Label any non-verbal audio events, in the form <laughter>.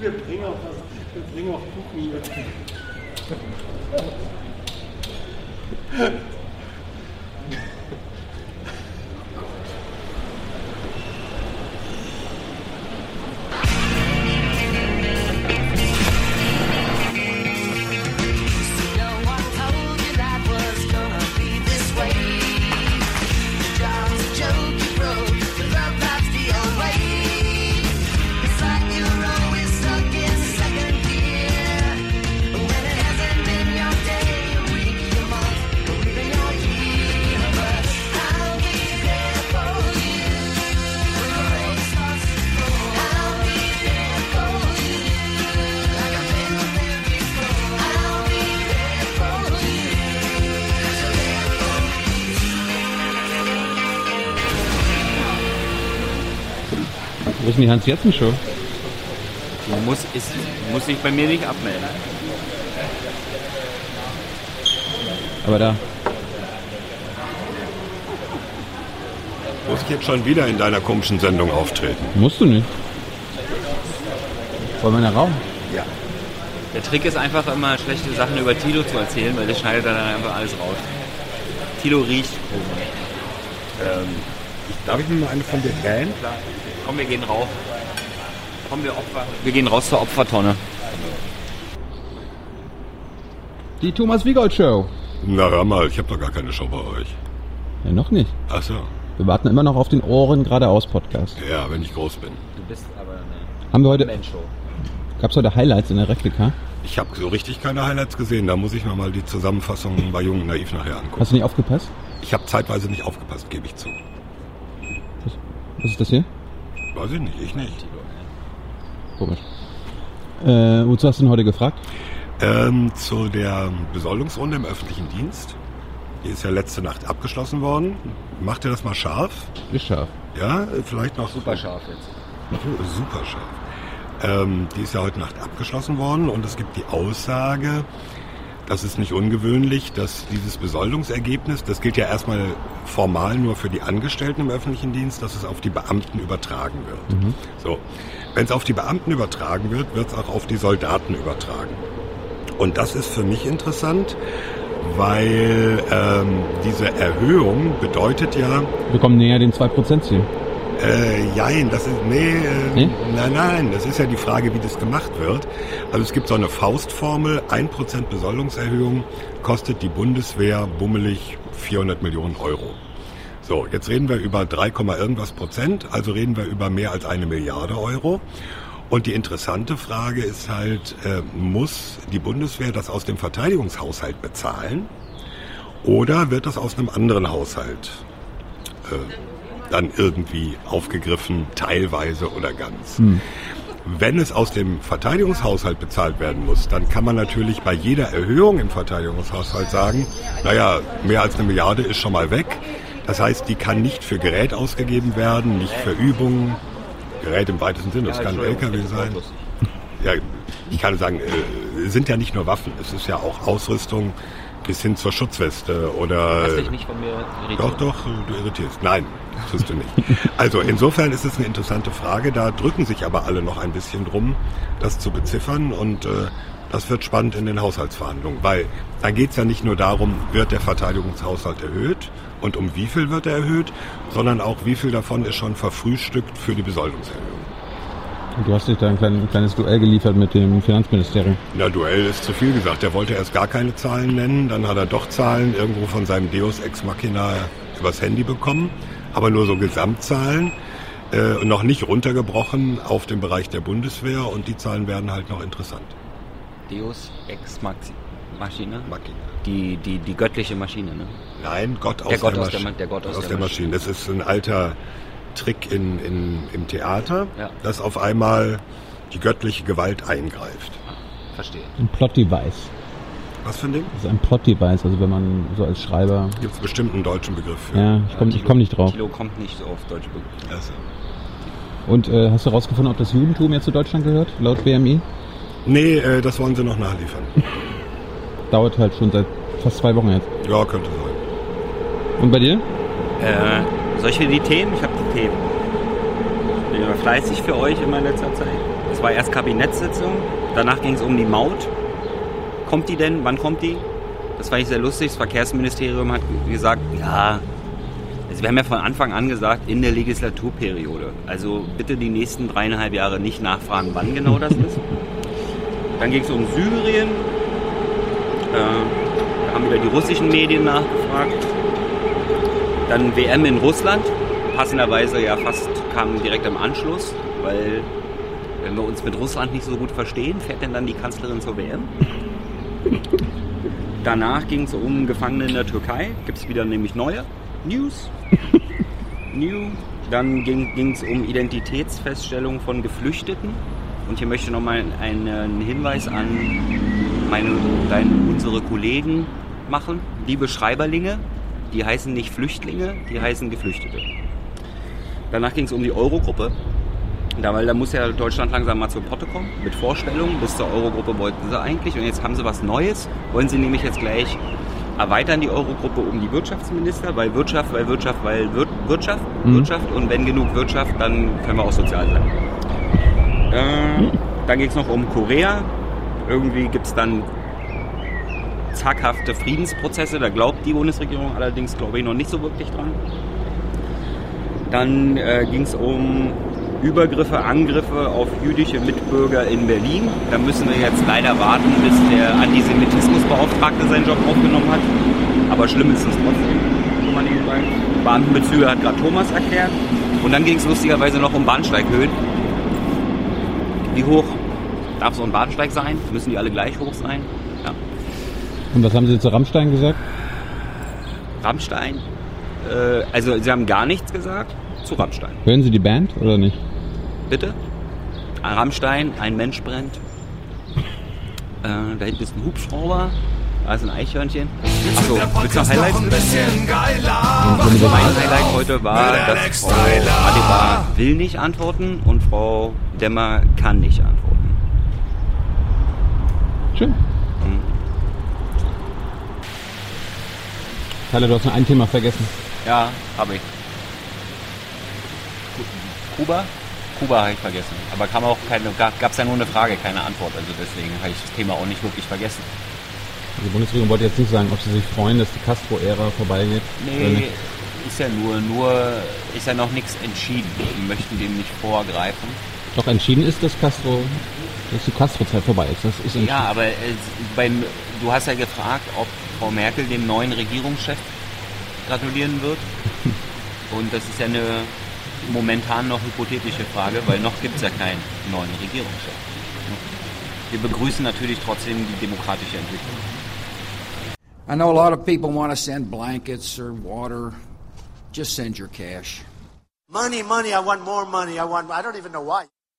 Wir bringen auch was, wir bringen auch Kuchen mit. <laughs> Wo ist denn die Hans-Jetzen-Show? Du musst, ist, muss sich bei mir nicht abmelden. Aber da. Muss ich jetzt schon wieder in deiner komischen Sendung auftreten? Musst du nicht. Wollen wir in den Raum? Ja. Der Trick ist einfach immer, schlechte Sachen über Tilo zu erzählen, weil der schneidet dann einfach alles raus. Tilo riecht komisch. Ähm, darf ich mir mal eine von dir gähnen? Komm, wir gehen rauf. Komm, wir Opfer. Wir gehen raus zur Opfertonne. Die Thomas Wiegold Show. Na hör mal, ich habe doch gar keine Show bei euch. Ja, noch nicht. Ach so. Wir warten immer noch auf den Ohren geradeaus Podcast. Ja, wenn ich groß bin. Du bist aber eine Haben wir heute, Mensch-Show. gab's heute Highlights in der Replika? Ich habe so richtig keine Highlights gesehen. Da muss ich mir mal die Zusammenfassung bei Jung und Naiv nachher angucken. Hast du nicht aufgepasst? Ich habe zeitweise nicht aufgepasst, gebe ich zu. Was ist das hier? Weiß ich nicht, ich nicht. Komisch. Äh, wozu hast du denn heute gefragt? Ähm, zu der Besoldungsrunde im öffentlichen Dienst. Die ist ja letzte Nacht abgeschlossen worden. Macht ihr das mal scharf? Ist scharf. Ja, vielleicht noch Super scharf jetzt. Super scharf. Ähm, die ist ja heute Nacht abgeschlossen worden und es gibt die Aussage, das ist nicht ungewöhnlich, dass dieses Besoldungsergebnis, das gilt ja erstmal formal nur für die Angestellten im öffentlichen Dienst, dass es auf die Beamten übertragen wird. So, wenn es auf die Beamten übertragen wird, wird es auch auf die Soldaten übertragen. Und das ist für mich interessant, weil ähm, diese Erhöhung bedeutet ja, Wir kommen näher dem 2%-Ziel. Äh, jein, das ist, nee, äh, Nee? nein, nein, das ist ja die Frage, wie das gemacht wird. Also es gibt so eine Faustformel, 1% Besoldungserhöhung kostet die Bundeswehr bummelig 400 Millionen Euro. So, jetzt reden wir über 3, irgendwas Prozent, also reden wir über mehr als eine Milliarde Euro. Und die interessante Frage ist halt, äh, muss die Bundeswehr das aus dem Verteidigungshaushalt bezahlen oder wird das aus einem anderen Haushalt äh, dann irgendwie aufgegriffen, teilweise oder ganz. Wenn es aus dem Verteidigungshaushalt bezahlt werden muss, dann kann man natürlich bei jeder Erhöhung im Verteidigungshaushalt sagen, naja, mehr als eine Milliarde ist schon mal weg. Das heißt, die kann nicht für Gerät ausgegeben werden, nicht für Übungen. Gerät im weitesten Sinne, das kann ein LKW sein. Ja, ich kann sagen, äh, sind ja nicht nur Waffen, es ist ja auch Ausrüstung bis hin zur Schutzweste oder... Lass dich nicht von mir irritieren. Doch, doch, du irritierst. Nein, tust du nicht. <laughs> Also insofern ist es eine interessante Frage. Da drücken sich aber alle noch ein bisschen drum, das zu beziffern. Und äh, das wird spannend in den Haushaltsverhandlungen. Weil da geht es ja nicht nur darum, wird der Verteidigungshaushalt erhöht und um wie viel wird er erhöht, sondern auch wie viel davon ist schon verfrühstückt für die Besoldungserhöhung. Du hast dich da ein, klein, ein kleines Duell geliefert mit dem Finanzministerium. Na, Duell ist zu viel gesagt. Er wollte erst gar keine Zahlen nennen, dann hat er doch Zahlen irgendwo von seinem Deus Ex Machina übers Handy bekommen, aber nur so Gesamtzahlen, äh, noch nicht runtergebrochen auf den Bereich der Bundeswehr und die Zahlen werden halt noch interessant. Deus Ex Maxi Maschine. Machina. Die, die, die göttliche Maschine, ne? Nein, Gott aus Der Gott der, aus der Ma- der Gott aus der der Maschine. Das ist ein alter Trick in, in, im Theater, Ja. dass auf einmal die göttliche Gewalt eingreift. Verstehe. Ein Plot-Device. Was für ein Ding? Das ist ein Plot-Device, also wenn man so als Schreiber... Gibt es bestimmt einen deutschen Begriff für. Ja, ich komme ich komm nicht drauf. Tilo kommt nicht so auf deutsche Begriffe. Also. Und äh, hast du herausgefunden, ob das Judentum jetzt zu Deutschland gehört, laut BMI? Nee, äh, das wollen sie noch nachliefern. <laughs> Dauert halt schon seit fast zwei Wochen jetzt. Ja, könnte sein. Und bei dir? Äh, soll ich mir die Themen? Ich habe die Themen. Ich bin immer fleißig für euch immer in letzter Zeit. Es war erst Kabinettssitzung, danach ging es um die Maut. Kommt die denn? Wann kommt die? Das fand ich sehr lustig. Das Verkehrsministerium hat gesagt, ja, also wir haben ja von Anfang an gesagt, in der Legislaturperiode. Also bitte die nächsten dreieinhalb Jahre nicht nachfragen, wann genau das ist. Dann ging es um Syrien. Äh, da haben wieder die russischen Medien nachgefragt. Dann WM in Russland. Passenderweise ja fast kam direkt im Anschluss, weil wenn wir uns mit Russland nicht so gut verstehen, fährt denn dann die Kanzlerin zur WM? <laughs> Danach ging es um Gefangene in der Türkei. Gibt es wieder nämlich neue News. <laughs> New. Dann ging es um Identitätsfeststellung von Geflüchteten. Und hier möchte ich nochmal einen Hinweis an meine, deine, unsere Kollegen machen. Liebe Schreiberlinge, die heißen nicht Flüchtlinge, die heißen Geflüchtete. Danach ging es um die Eurogruppe. Da, weil da muss ja Deutschland langsam mal zur Potte kommen mit Vorstellungen. Bis zur Eurogruppe wollten sie eigentlich und jetzt haben sie was Neues. Wollen sie nämlich jetzt gleich erweitern die Eurogruppe um die Wirtschaftsminister, weil Wirtschaft, weil Wirtschaft, weil Wir Wirtschaft, Mhm. Wirtschaft und wenn genug Wirtschaft, dann können wir auch sozial sein. Äh, dann ging es noch um Korea. Irgendwie gibt es dann zaghafte Friedensprozesse. Da glaubt die Bundesregierung allerdings, glaube ich, noch nicht so wirklich dran. Dann äh, ging es um Übergriffe, Angriffe auf jüdische Mitbürger in Berlin. Da müssen wir jetzt leider warten, bis der Antisemitismusbeauftragte seinen Job aufgenommen hat. Aber schlimm ist es trotzdem. Schon mal nebenbei. Beamtenbezüge hat gerade Thomas erklärt. Und dann ging es lustigerweise noch um Bahnsteighöhen. Wie hoch darf so ein Bahnsteig sein? Müssen die alle gleich hoch sein? Und was haben Sie zu Rammstein gesagt? Rammstein? Äh, also sie haben gar nichts gesagt zu Rammstein. Hören Sie die Band oder nicht? Bitte? Ah, Rammstein, ein Mensch brennt. Äh, da hinten ist ein Hubschrauber. Da ist ein Eichhörnchen. Achso, willst du noch Highlights? Mein Highlight heute war, dass Frau Adebar will nicht antworten und Frau Demmer kann nicht antworten. Schön. Tyler, du hast noch ein Thema vergessen. Ja, habe ich. Kuba? Kuba habe ich vergessen. Aber kam auch keine, gab es ja nur eine Frage, keine Antwort. Also deswegen habe ich das Thema auch nicht wirklich vergessen. Die Bundesregierung wollte jetzt nicht sagen, ob sie sich freuen, dass die Castro-Ära vorbeigeht. Nee, ist ja nur, nur, ist ja noch nichts entschieden. Wir möchten dem nicht vorgreifen. Doch entschieden ist, dass Castro, dass die Castro-Zeit vorbei ist. Das ist. Ja, aber äh, beim, du hast ja gefragt, ob Frau Merkel dem neuen Regierungschef gratulieren wird. <laughs> Und das ist ja eine momentan noch hypothetische Frage, weil noch gibt es ja keinen neuen Regierungschef. Wir begrüßen natürlich trotzdem die demokratische Entwicklung. I know a lot of people want to send blankets or water. Just send your cash. Money, money, I want more money. I want, I don't even know why.